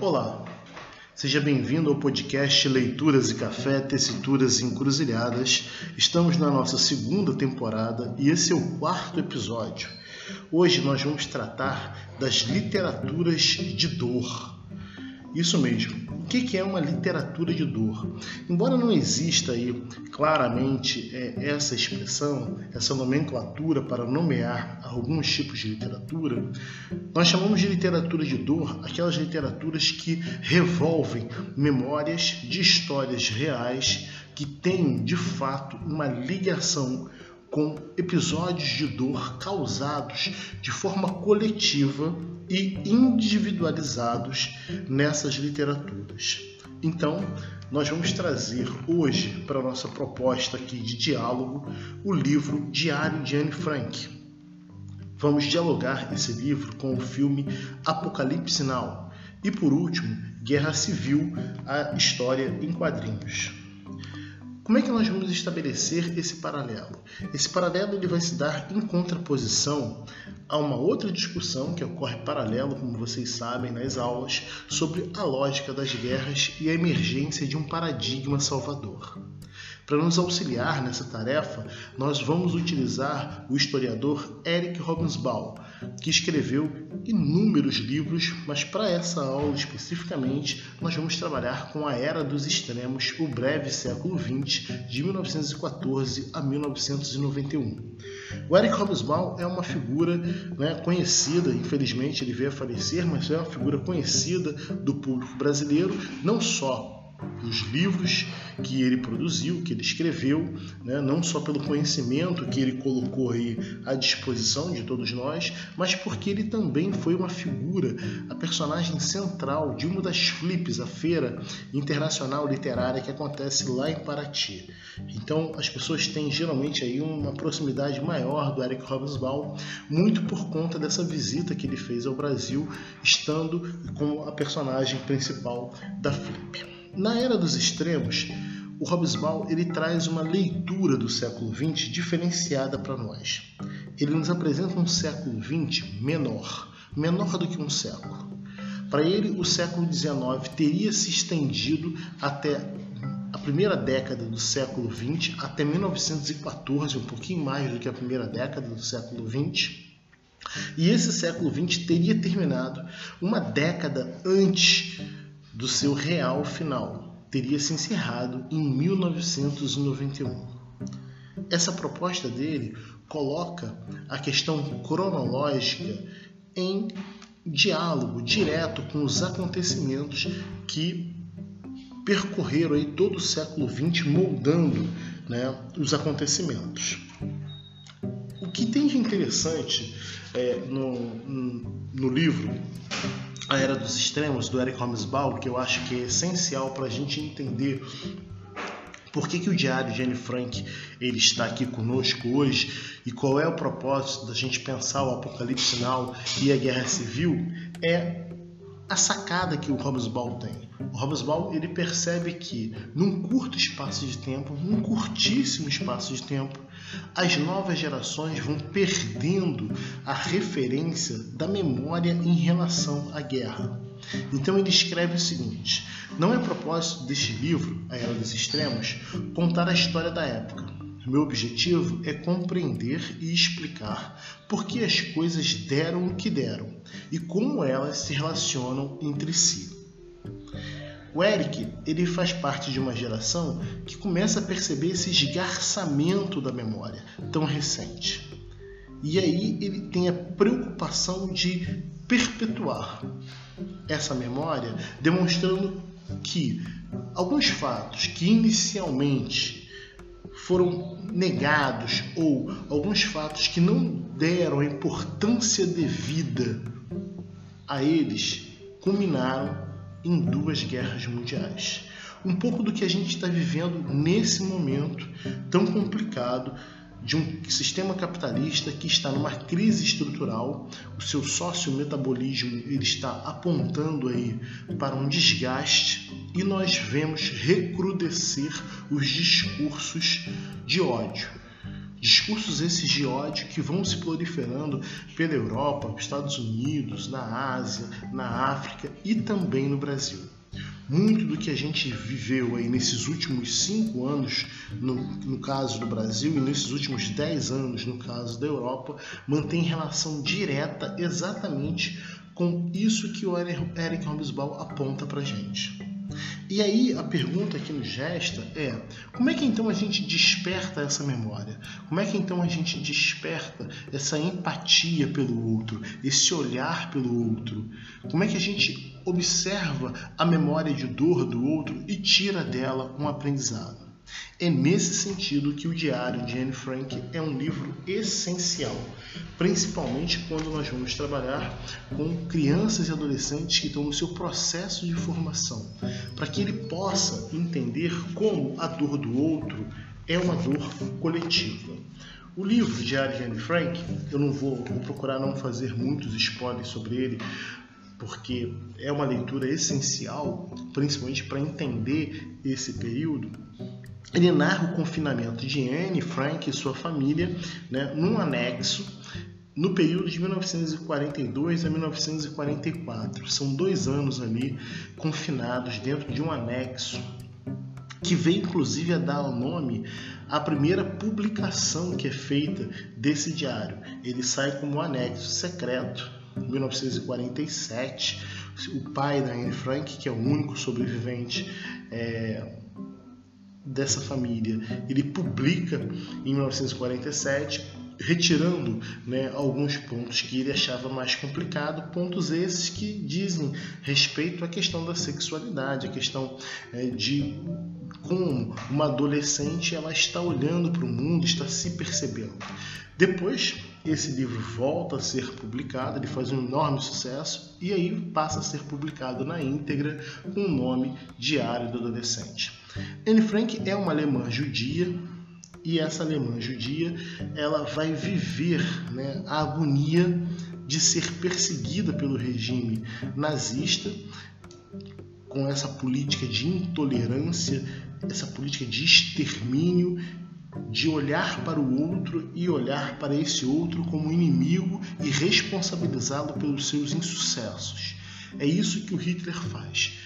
Olá, seja bem-vindo ao podcast Leituras e Café, Tessituras e Encruzilhadas. Estamos na nossa segunda temporada e esse é o quarto episódio. Hoje nós vamos tratar das literaturas de dor. Isso mesmo. O que é uma literatura de dor? Embora não exista aí claramente é, essa expressão, essa nomenclatura para nomear alguns tipos de literatura, nós chamamos de literatura de dor aquelas literaturas que revolvem memórias de histórias reais que têm de fato uma ligação com episódios de dor causados de forma coletiva e individualizados nessas literaturas. Então, nós vamos trazer hoje para nossa proposta aqui de diálogo o livro Diário de Anne Frank. Vamos dialogar esse livro com o filme Apocalipse Now e, por último, Guerra Civil, a história em quadrinhos. Como é que nós vamos estabelecer esse paralelo? Esse paralelo ele vai se dar em contraposição a uma outra discussão que ocorre paralelo, como vocês sabem, nas aulas, sobre a lógica das guerras e a emergência de um paradigma salvador. Para nos auxiliar nessa tarefa, nós vamos utilizar o historiador Eric Robensbaum, que escreveu inúmeros livros, mas para essa aula especificamente, nós vamos trabalhar com a Era dos Extremos, o breve século XX, de 1914 a 1991. O Eric Hobsbawm é uma figura né, conhecida, infelizmente ele veio a falecer, mas é uma figura conhecida do público brasileiro, não só os livros que ele produziu, que ele escreveu, né? não só pelo conhecimento que ele colocou aí à disposição de todos nós, mas porque ele também foi uma figura, a personagem central de uma das flips, a feira internacional literária que acontece lá em Paraty. Então as pessoas têm geralmente aí uma proximidade maior do Eric Hobsbawm, muito por conta dessa visita que ele fez ao Brasil, estando como a personagem principal da flip. Na era dos extremos, o Hobsbawm ele traz uma leitura do século XX diferenciada para nós. Ele nos apresenta um século XX menor, menor do que um século. Para ele, o século XIX teria se estendido até a primeira década do século XX, até 1914, um pouquinho mais do que a primeira década do século XX. E esse século XX teria terminado uma década antes do seu real final teria se encerrado em 1991. Essa proposta dele coloca a questão cronológica em diálogo direto com os acontecimentos que percorreram aí todo o século XX moldando né, os acontecimentos. O que tem de interessante é, no, no livro a Era dos Extremos, do Eric Hobsbawm, que eu acho que é essencial para a gente entender por que, que o Diário de Anne Frank ele está aqui conosco hoje e qual é o propósito da gente pensar o Apocalipse Now e a Guerra Civil, é a sacada que o Hobsbawm tem. O Hobsbawm ele percebe que num curto espaço de tempo, num curtíssimo espaço de tempo, as novas gerações vão perdendo a referência da memória em relação à guerra. Então ele escreve o seguinte: não é propósito deste livro, A Era dos Extremos, contar a história da época. Meu objetivo é compreender e explicar por que as coisas deram o que deram e como elas se relacionam entre si. O Eric, ele faz parte de uma geração que começa a perceber esse esgarçamento da memória tão recente. E aí ele tem a preocupação de perpetuar essa memória, demonstrando que alguns fatos que inicialmente foram negados ou alguns fatos que não deram a importância devida a eles culminaram em duas guerras mundiais. Um pouco do que a gente está vivendo nesse momento tão complicado de um sistema capitalista que está numa crise estrutural, o seu sócio-metabolismo ele está apontando aí para um desgaste e nós vemos recrudescer os discursos de ódio. Discursos esses de ódio que vão se proliferando pela Europa, Estados Unidos, na Ásia, na África e também no Brasil. Muito do que a gente viveu aí nesses últimos cinco anos, no, no caso do Brasil, e nesses últimos dez anos, no caso da Europa, mantém relação direta exatamente com isso que o Eric Hobsbawm aponta para gente. E aí a pergunta que nos gesta é: como é que então a gente desperta essa memória? Como é que então a gente desperta essa empatia pelo outro, esse olhar pelo outro? Como é que a gente observa a memória de dor do outro e tira dela um aprendizado? É nesse sentido que o Diário de Anne Frank é um livro essencial, principalmente quando nós vamos trabalhar com crianças e adolescentes que estão no seu processo de formação, para que ele possa entender como a dor do outro é uma dor coletiva. O livro Diário de Anne Frank, eu não vou, vou procurar não fazer muitos spoilers sobre ele, porque é uma leitura essencial, principalmente para entender esse período ele narra o confinamento de Anne Frank e sua família né, num anexo no período de 1942 a 1944. São dois anos ali confinados dentro de um anexo que veio inclusive a dar o nome à primeira publicação que é feita desse diário. Ele sai como um anexo secreto. Em 1947, o pai da Anne Frank, que é o único sobrevivente, é, dessa família. Ele publica em 1947 retirando né, alguns pontos que ele achava mais complicado, pontos esses que dizem respeito à questão da sexualidade, a questão é, de como uma adolescente ela está olhando para o mundo, está se percebendo. Depois esse livro volta a ser publicado, ele faz um enorme sucesso e aí passa a ser publicado na íntegra com o nome Diário do Adolescente. Anne Frank é uma alemã judia e essa alemã judia ela vai viver né, a agonia de ser perseguida pelo regime nazista com essa política de intolerância, essa política de extermínio, de olhar para o outro e olhar para esse outro como inimigo e responsabilizá-lo pelos seus insucessos. É isso que o Hitler faz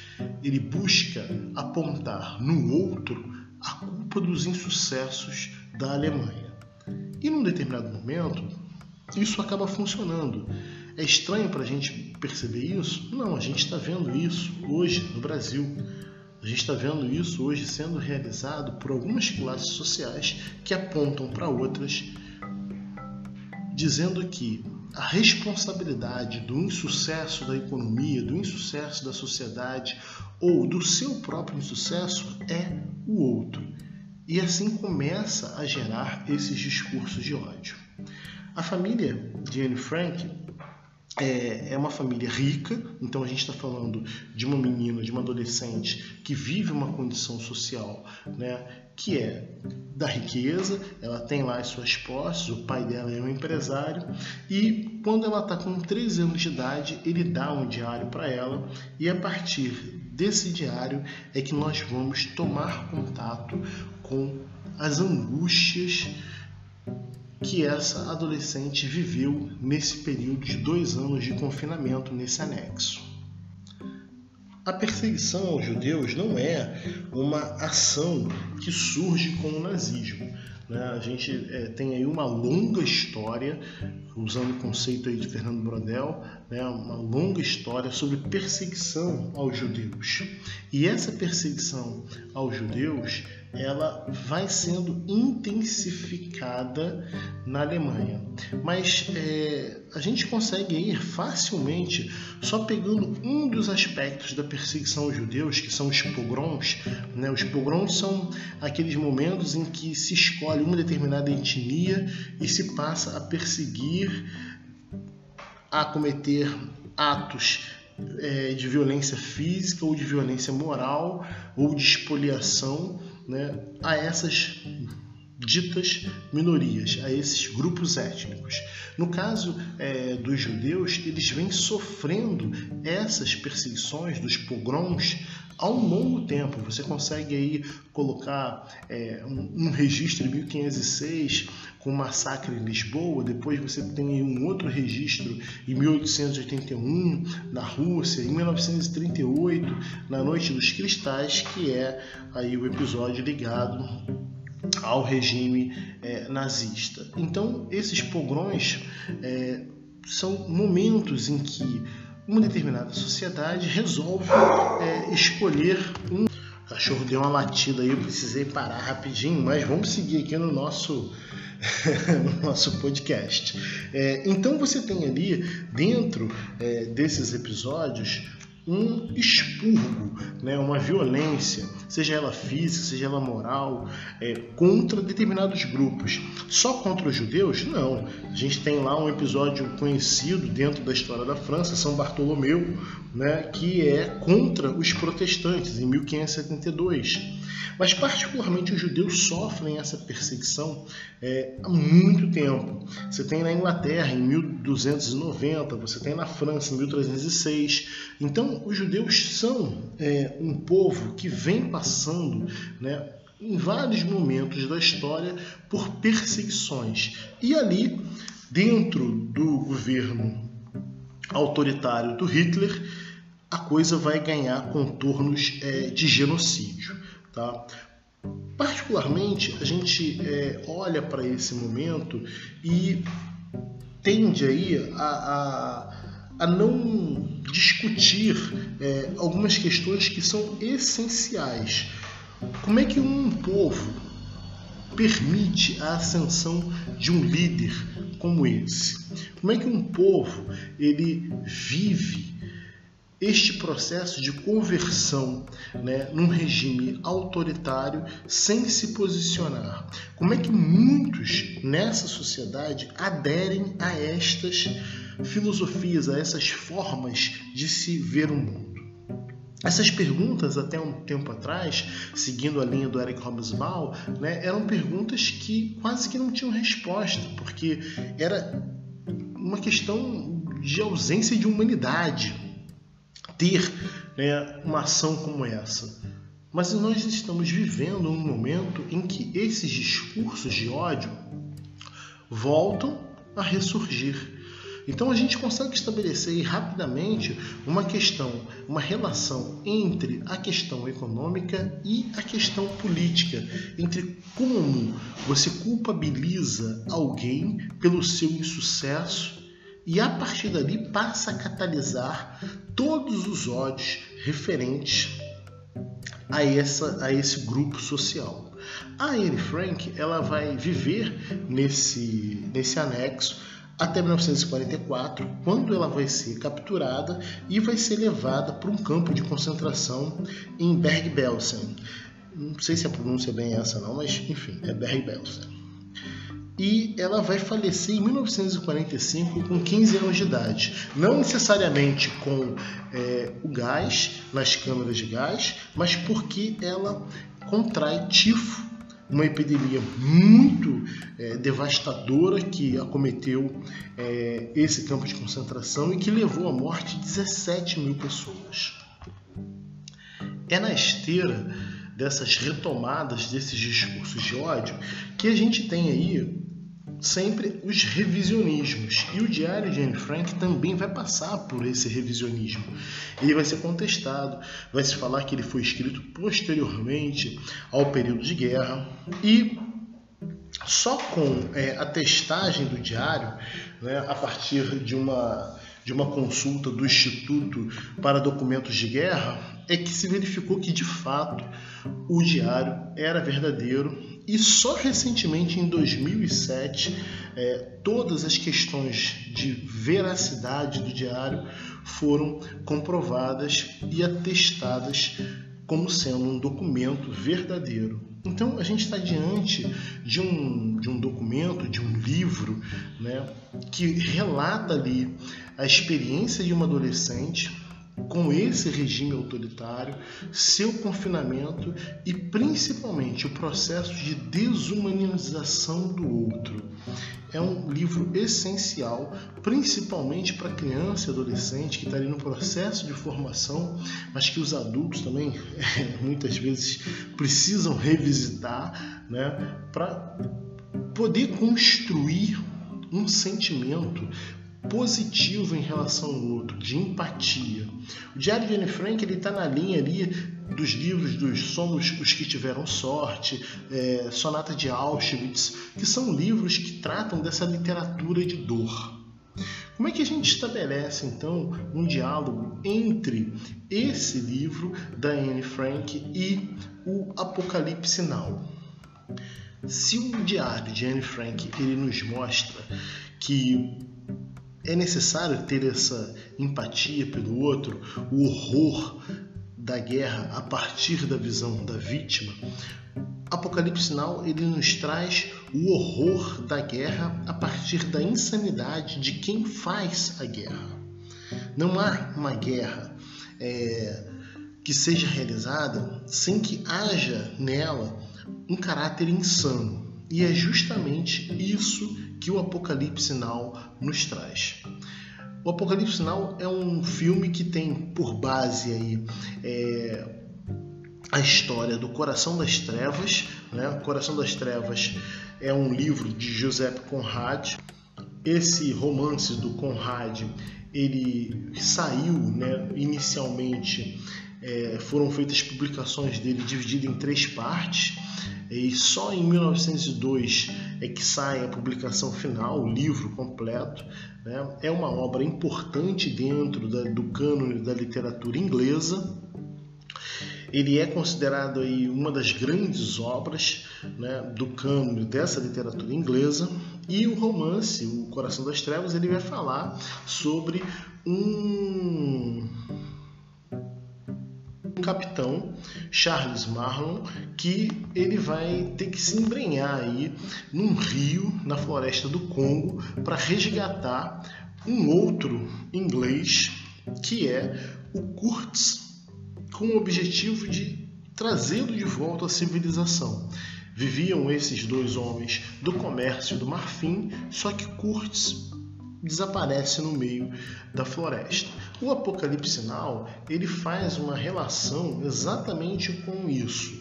ele busca apontar no outro a culpa dos insucessos da Alemanha. E num determinado momento, isso acaba funcionando. É estranho para a gente perceber isso? Não, a gente está vendo isso hoje no Brasil. A gente está vendo isso hoje sendo realizado por algumas classes sociais que apontam para outras, dizendo que a responsabilidade do insucesso da economia, do insucesso da sociedade ou do seu próprio insucesso é o outro. E assim começa a gerar esses discursos de ódio. A família de Anne Frank é, é uma família rica, então a gente está falando de uma menina, de uma adolescente que vive uma condição social né, que é da riqueza, ela tem lá as suas posses, o pai dela é um empresário e quando ela está com 13 anos de idade, ele dá um diário para ela e a partir desse diário é que nós vamos tomar contato com as angústias que essa adolescente viveu nesse período de dois anos de confinamento nesse anexo. A perseguição aos judeus não é uma ação que surge com o nazismo. Né? A gente é, tem aí uma longa história, usando o conceito aí de Fernando Brodel, né? uma longa história sobre perseguição aos judeus. E essa perseguição aos judeus ela vai sendo intensificada na Alemanha. Mas é, a gente consegue ir facilmente só pegando um dos aspectos da perseguição aos judeus, que são os pogroms. Né? Os pogroms são aqueles momentos em que se escolhe uma determinada etnia e se passa a perseguir, a cometer atos é, de violência física ou de violência moral ou de expoliação né, a essas ditas minorias, a esses grupos étnicos. No caso é, dos judeus, eles vêm sofrendo essas perseguições dos pogroms ao longo tempo. Você consegue aí colocar é, um, um, registro de 1506 com o massacre em Lisboa, depois você tem um outro registro em 1881 na Rússia, em 1938 na Noite dos Cristais, que é aí o episódio ligado ao regime é, nazista. Então esses pogrões é, são momentos em que uma determinada sociedade resolve é, escolher um. Cachorro deu uma latida aí, eu precisei parar rapidinho, mas vamos seguir aqui no nosso, no nosso podcast. É, então você tem ali, dentro é, desses episódios, um expurgo, né, uma violência, seja ela física, seja ela moral, é, contra determinados grupos. Só contra os judeus? Não. A gente tem lá um episódio conhecido dentro da história da França, São Bartolomeu, né, que é contra os protestantes, em 1572. Mas, particularmente, os judeus sofrem essa perseguição é, há muito tempo. Você tem na Inglaterra, em 1290, você tem na França, em 1306. Então, os judeus são é, um povo que vem passando né, em vários momentos da história por perseguições. E ali, dentro do governo autoritário do Hitler, a coisa vai ganhar contornos é, de genocídio. Tá? Particularmente, a gente é, olha para esse momento e tende aí a, a, a não discutir é, algumas questões que são essenciais. Como é que um povo permite a ascensão de um líder como esse? Como é que um povo ele vive este processo de conversão né, num regime autoritário sem se posicionar. Como é que muitos nessa sociedade aderem a estas filosofias, a essas formas de se ver o mundo? Essas perguntas, até um tempo atrás, seguindo a linha do Eric Hobsbawm, né, eram perguntas que quase que não tinham resposta, porque era uma questão de ausência de humanidade ter né, uma ação como essa. Mas nós estamos vivendo um momento em que esses discursos de ódio voltam a ressurgir. Então a gente consegue estabelecer rapidamente uma questão, uma relação entre a questão econômica e a questão política, entre como você culpabiliza alguém pelo seu insucesso e a partir dali passa a catalisar todos os ódios referentes a, essa, a esse grupo social. A Anne Frank ela vai viver nesse, nesse anexo até 1944, quando ela vai ser capturada e vai ser levada para um campo de concentração em Berg-Belsen. Não sei se a pronúncia é bem essa não, mas enfim, é Berg-Belsen e ela vai falecer em 1945 com 15 anos de idade. Não necessariamente com é, o gás, nas câmeras de gás, mas porque ela contrai tifo, uma epidemia muito é, devastadora que acometeu é, esse campo de concentração e que levou à morte de 17 mil pessoas. É na esteira dessas retomadas desses discursos de ódio que a gente tem aí sempre os revisionismos. E o Diário de Anne Frank também vai passar por esse revisionismo. Ele vai ser contestado, vai se falar que ele foi escrito posteriormente ao período de guerra e só com é, a testagem do diário, né, a partir de uma, de uma consulta do Instituto para Documentos de Guerra, é que se verificou que de fato o diário era verdadeiro e só recentemente, em 2007, é, todas as questões de veracidade do diário foram comprovadas e atestadas como sendo um documento verdadeiro. Então a gente está diante de um, de um documento, de um livro, né, que relata ali a experiência de uma adolescente com esse regime autoritário, seu confinamento e principalmente o processo de desumanização do outro. É um livro essencial, principalmente para criança e adolescente que está ali no processo de formação, mas que os adultos também muitas vezes precisam revisitar, né, para poder construir um sentimento positivo em relação ao outro, de empatia. O Diário de Anne Frank ele está na linha ali dos livros dos Somos os que tiveram sorte, é, Sonata de Auschwitz, que são livros que tratam dessa literatura de dor. Como é que a gente estabelece então um diálogo entre esse livro da Anne Frank e o Apocalipse Now? Se o diário de Anne Frank ele nos mostra que é necessário ter essa empatia pelo outro, o horror da guerra a partir da visão da vítima. Apocalipse Now ele nos traz o horror da guerra a partir da insanidade de quem faz a guerra. Não há uma guerra é, que seja realizada sem que haja nela um caráter insano. E é justamente isso que o Apocalipse Now nos traz. O Apocalipse Now é um filme que tem por base aí é, a história do Coração das Trevas. Né? O Coração das Trevas é um livro de Joseph Conrad. Esse romance do Conrad ele saiu né, inicialmente é, foram feitas publicações dele dividido em três partes e só em 1902 é que sai a publicação final, o livro completo. Né? É uma obra importante dentro da, do cânone da literatura inglesa. Ele é considerado aí uma das grandes obras né, do cânone dessa literatura inglesa. E o romance, O Coração das Trevas, ele vai falar sobre um capitão Charles Marlon que ele vai ter que se embrenhar aí num rio na floresta do Congo para resgatar um outro inglês que é o Kurtz com o objetivo de trazê-lo de volta à civilização. Viviam esses dois homens do comércio do marfim, só que Kurtz desaparece no meio da floresta. O Apocalipse Now ele faz uma relação exatamente com isso.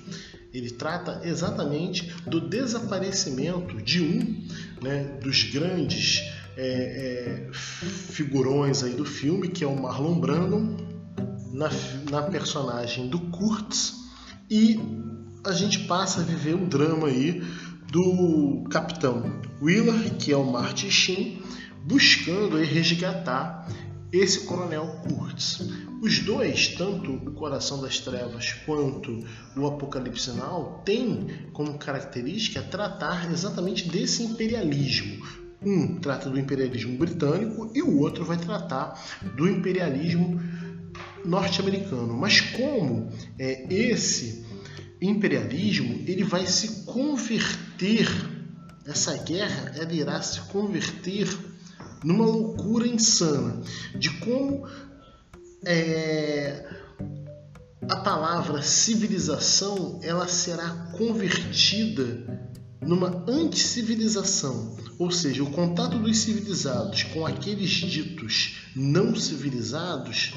Ele trata exatamente do desaparecimento de um né, dos grandes é, é, figurões aí do filme, que é o Marlon Brando, na, na personagem do Kurtz, e a gente passa a viver o drama aí do capitão Wheeler, que é o Martin Sheen, buscando resgatar esse coronel Kurtz. Os dois, tanto o Coração das Trevas quanto o Apocalipse Now, têm como característica tratar exatamente desse imperialismo. Um trata do imperialismo britânico e o outro vai tratar do imperialismo norte-americano. Mas como é, esse imperialismo ele vai se converter, essa guerra ela irá se converter numa loucura insana de como é, a palavra civilização ela será convertida numa anticivilização, ou seja, o contato dos civilizados com aqueles ditos não civilizados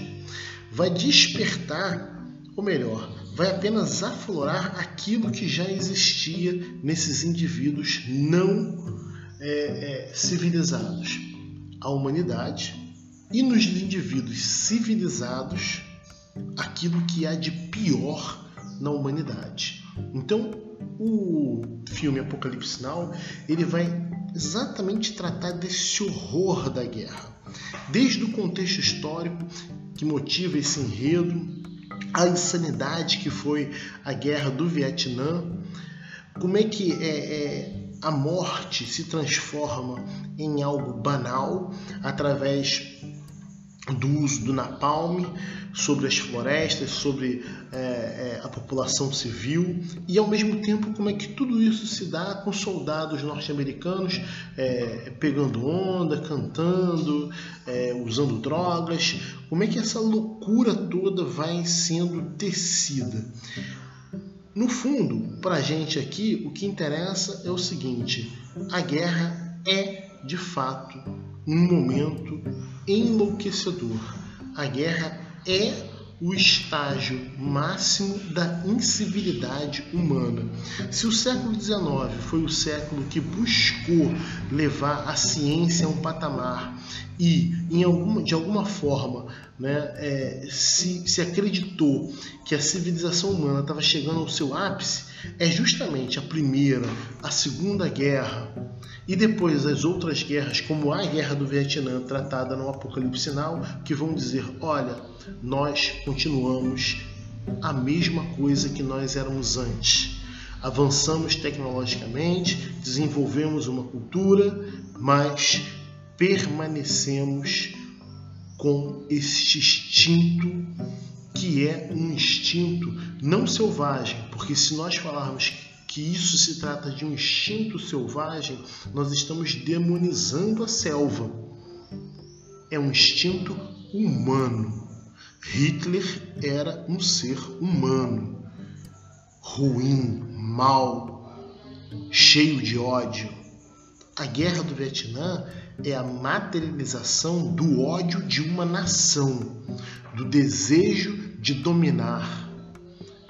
vai despertar, ou melhor, vai apenas aflorar aquilo que já existia nesses indivíduos não é, é, civilizados a humanidade e nos indivíduos civilizados aquilo que há de pior na humanidade. Então, o filme Apocalipse Now, ele vai exatamente tratar desse horror da guerra, desde o contexto histórico que motiva esse enredo, a insanidade que foi a guerra do Vietnã, como é que é, é a morte se transforma em algo banal através do uso do napalm sobre as florestas, sobre é, é, a população civil e ao mesmo tempo como é que tudo isso se dá com soldados norte-americanos é, pegando onda, cantando, é, usando drogas, como é que essa loucura toda vai sendo tecida. No fundo, para a gente aqui, o que interessa é o seguinte: a guerra é de fato um momento enlouquecedor. A guerra é o estágio máximo da incivilidade humana. Se o século XIX foi o século que buscou levar a ciência a um patamar e, em alguma, de alguma forma, né, é, se, se acreditou que a civilização humana estava chegando ao seu ápice, é justamente a Primeira, a Segunda Guerra e depois as outras guerras, como a Guerra do Vietnã, tratada no Apocalipse Sinal, que vão dizer: olha, nós continuamos a mesma coisa que nós éramos antes. Avançamos tecnologicamente, desenvolvemos uma cultura, mas permanecemos com este instinto que é um instinto não selvagem, porque se nós falarmos que isso se trata de um instinto selvagem, nós estamos demonizando a selva. É um instinto humano. Hitler era um ser humano, ruim, mau, cheio de ódio. A guerra do Vietnã é a materialização do ódio de uma nação, do desejo de dominar.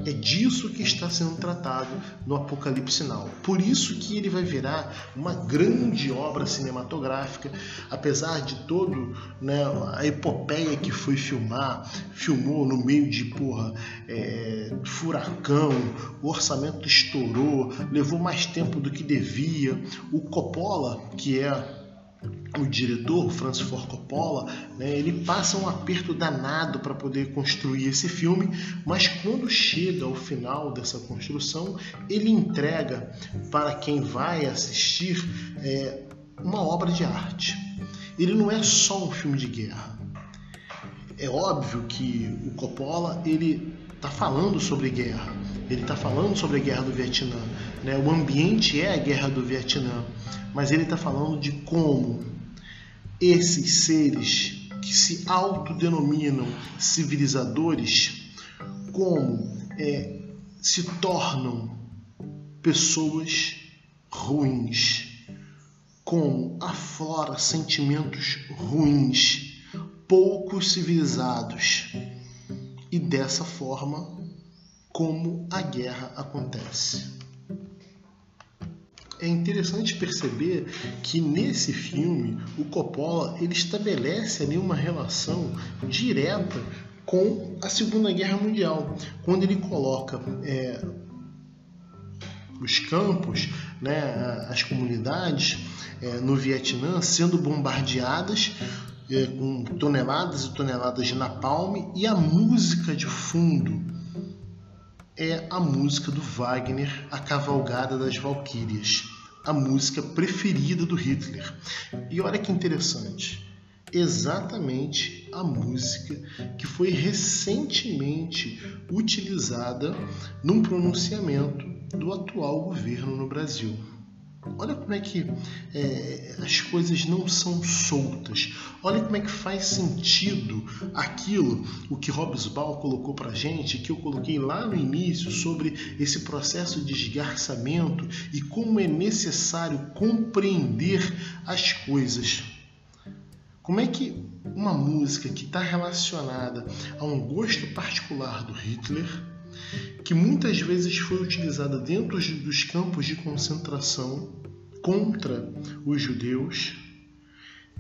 É disso que está sendo tratado no Apocalipse Sinal. Por isso que ele vai virar uma grande obra cinematográfica, apesar de todo né, a epopeia que foi filmar, filmou no meio de porra, é, furacão, o orçamento estourou, levou mais tempo do que devia. O Coppola, que é o diretor, Francis Ford Coppola, né, ele passa um aperto danado para poder construir esse filme, mas quando chega ao final dessa construção, ele entrega para quem vai assistir é, uma obra de arte. Ele não é só um filme de guerra. É óbvio que o Coppola ele está falando sobre guerra, ele está falando sobre a guerra do Vietnã. Né? O ambiente é a guerra do Vietnã, mas ele está falando de como esses seres que se autodenominam civilizadores, como é, se tornam pessoas ruins, como aflora sentimentos ruins, pouco civilizados. E dessa forma, como a guerra acontece. É interessante perceber que nesse filme o Coppola ele estabelece ali uma relação direta com a Segunda Guerra Mundial, quando ele coloca é, os campos, né, as comunidades é, no Vietnã sendo bombardeadas é, com toneladas e toneladas de napalm e a música de fundo é a música do Wagner, A Cavalgada das Valquírias, a música preferida do Hitler. E olha que interessante, exatamente a música que foi recentemente utilizada num pronunciamento do atual governo no Brasil. Olha como é que é, as coisas não são soltas. Olha como é que faz sentido aquilo, o que Ball colocou para gente, que eu coloquei lá no início sobre esse processo de esgarçamento e como é necessário compreender as coisas. Como é que uma música que está relacionada a um gosto particular do Hitler que muitas vezes foi utilizada dentro dos campos de concentração contra os judeus,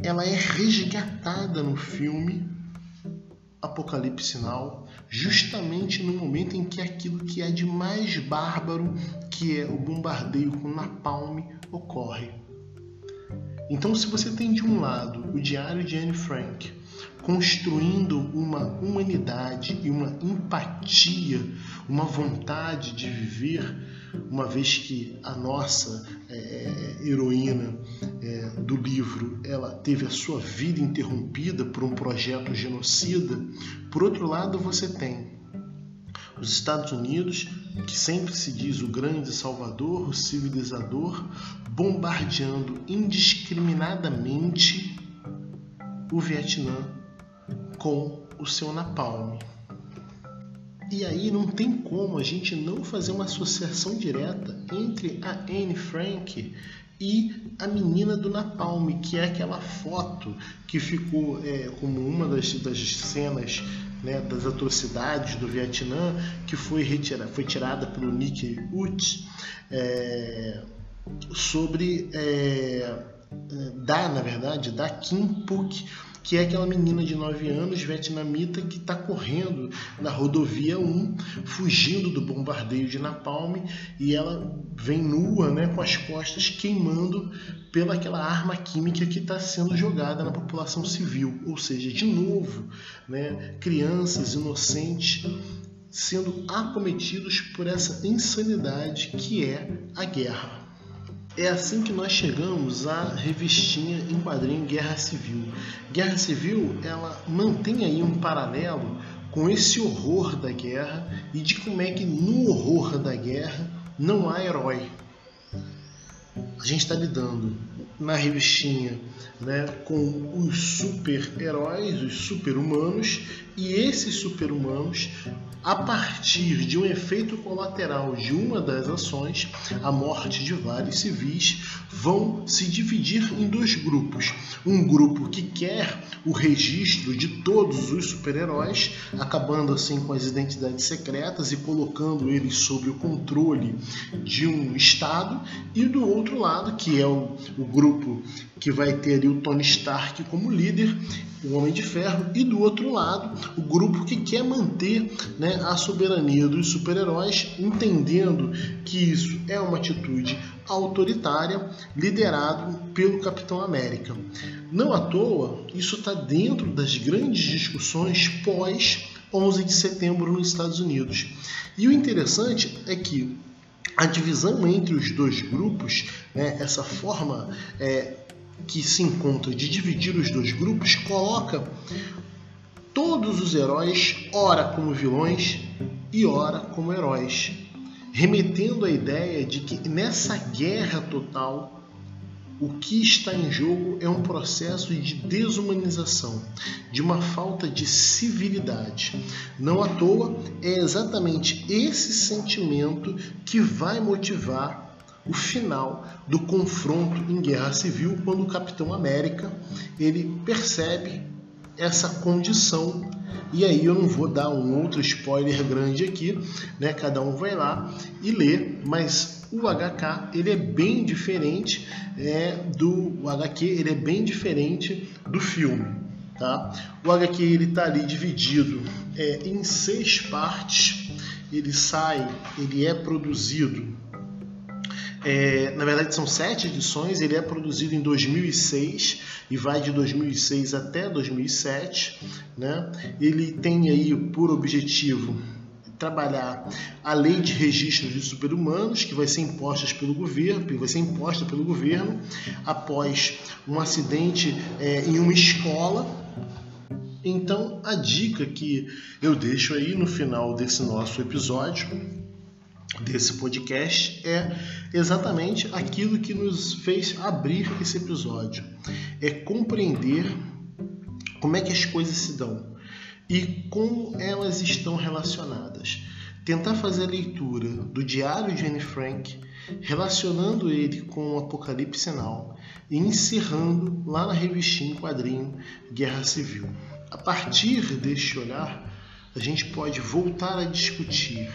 ela é resgatada no filme Apocalipse Sinal, justamente no momento em que aquilo que é de mais bárbaro, que é o bombardeio com napalm, ocorre. Então, se você tem de um lado o Diário de Anne Frank, construindo uma humanidade e uma empatia, uma vontade de viver, uma vez que a nossa é, heroína é, do livro ela teve a sua vida interrompida por um projeto genocida. Por outro lado, você tem os Estados Unidos, que sempre se diz o grande salvador, o civilizador, bombardeando indiscriminadamente o Vietnã com o seu napalm. E aí não tem como a gente não fazer uma associação direta entre a Anne Frank e a menina do Napalm, que é aquela foto que ficou é, como uma das, das cenas né, das atrocidades do Vietnã, que foi, retirada, foi tirada pelo Nick Ut, é, sobre é, é da, na verdade, da Kim Phuc, que é aquela menina de 9 anos vietnamita que está correndo na rodovia 1, fugindo do bombardeio de Napalm e ela vem nua, né, com as costas queimando pela aquela arma química que está sendo jogada na população civil, ou seja, de novo, né, crianças inocentes sendo acometidos por essa insanidade que é a guerra. É assim que nós chegamos à revistinha em quadrinho Guerra Civil. Guerra Civil, ela mantém aí um paralelo com esse horror da guerra e de como é que no horror da guerra não há herói. A gente está lidando na revistinha né, com os super-heróis, os super-humanos, e esses super-humanos a partir de um efeito colateral de uma das ações, a morte de vários civis, vão se dividir em dois grupos. Um grupo que quer o registro de todos os super-heróis, acabando assim com as identidades secretas e colocando eles sob o controle de um Estado, e do outro lado, que é o, o grupo que vai ter ali o Tony Stark como líder, o Homem de Ferro, e do outro lado, o grupo que quer manter né, a soberania dos super-heróis, entendendo que isso é uma atitude autoritária liderado pelo Capitão América. Não à toa, isso está dentro das grandes discussões pós 11 de setembro nos Estados Unidos. E o interessante é que a divisão entre os dois grupos, né, essa forma é, que se encontra de dividir os dois grupos, coloca todos os heróis, ora como vilões e ora como heróis, remetendo à ideia de que nessa guerra total o que está em jogo é um processo de desumanização, de uma falta de civilidade. Não à toa, é exatamente esse sentimento que vai motivar o final do confronto em guerra civil, quando o Capitão América ele percebe essa condição. E aí eu não vou dar um outro spoiler grande aqui, né? Cada um vai lá e lê, mas o HK ele é bem diferente é, do o HQ, ele é bem diferente do filme, tá? O HQ ele tá ali dividido é, em seis partes. Ele sai, ele é produzido é, na verdade, são sete edições. Ele é produzido em 2006 e vai de 2006 até 2007. Né? Ele tem aí por objetivo trabalhar a lei de registro de super-humanos que vai ser imposta pelo governo, que vai ser imposta pelo governo após um acidente é, em uma escola. Então, a dica que eu deixo aí no final desse nosso episódio desse podcast é exatamente aquilo que nos fez abrir esse episódio. É compreender como é que as coisas se dão e como elas estão relacionadas. Tentar fazer a leitura do diário de Anne Frank, relacionando ele com o Apocalipse Now e encerrando lá na revistinha em quadrinho Guerra Civil. A partir deste olhar, a gente pode voltar a discutir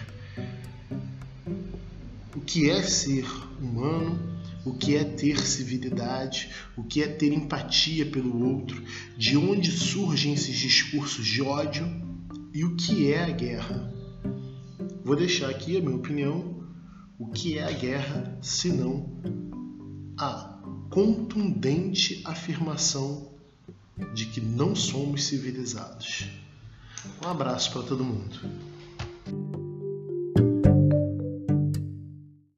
o que é ser humano, o que é ter civilidade, o que é ter empatia pelo outro, de onde surgem esses discursos de ódio e o que é a guerra. Vou deixar aqui a minha opinião: o que é a guerra se não a contundente afirmação de que não somos civilizados. Um abraço para todo mundo.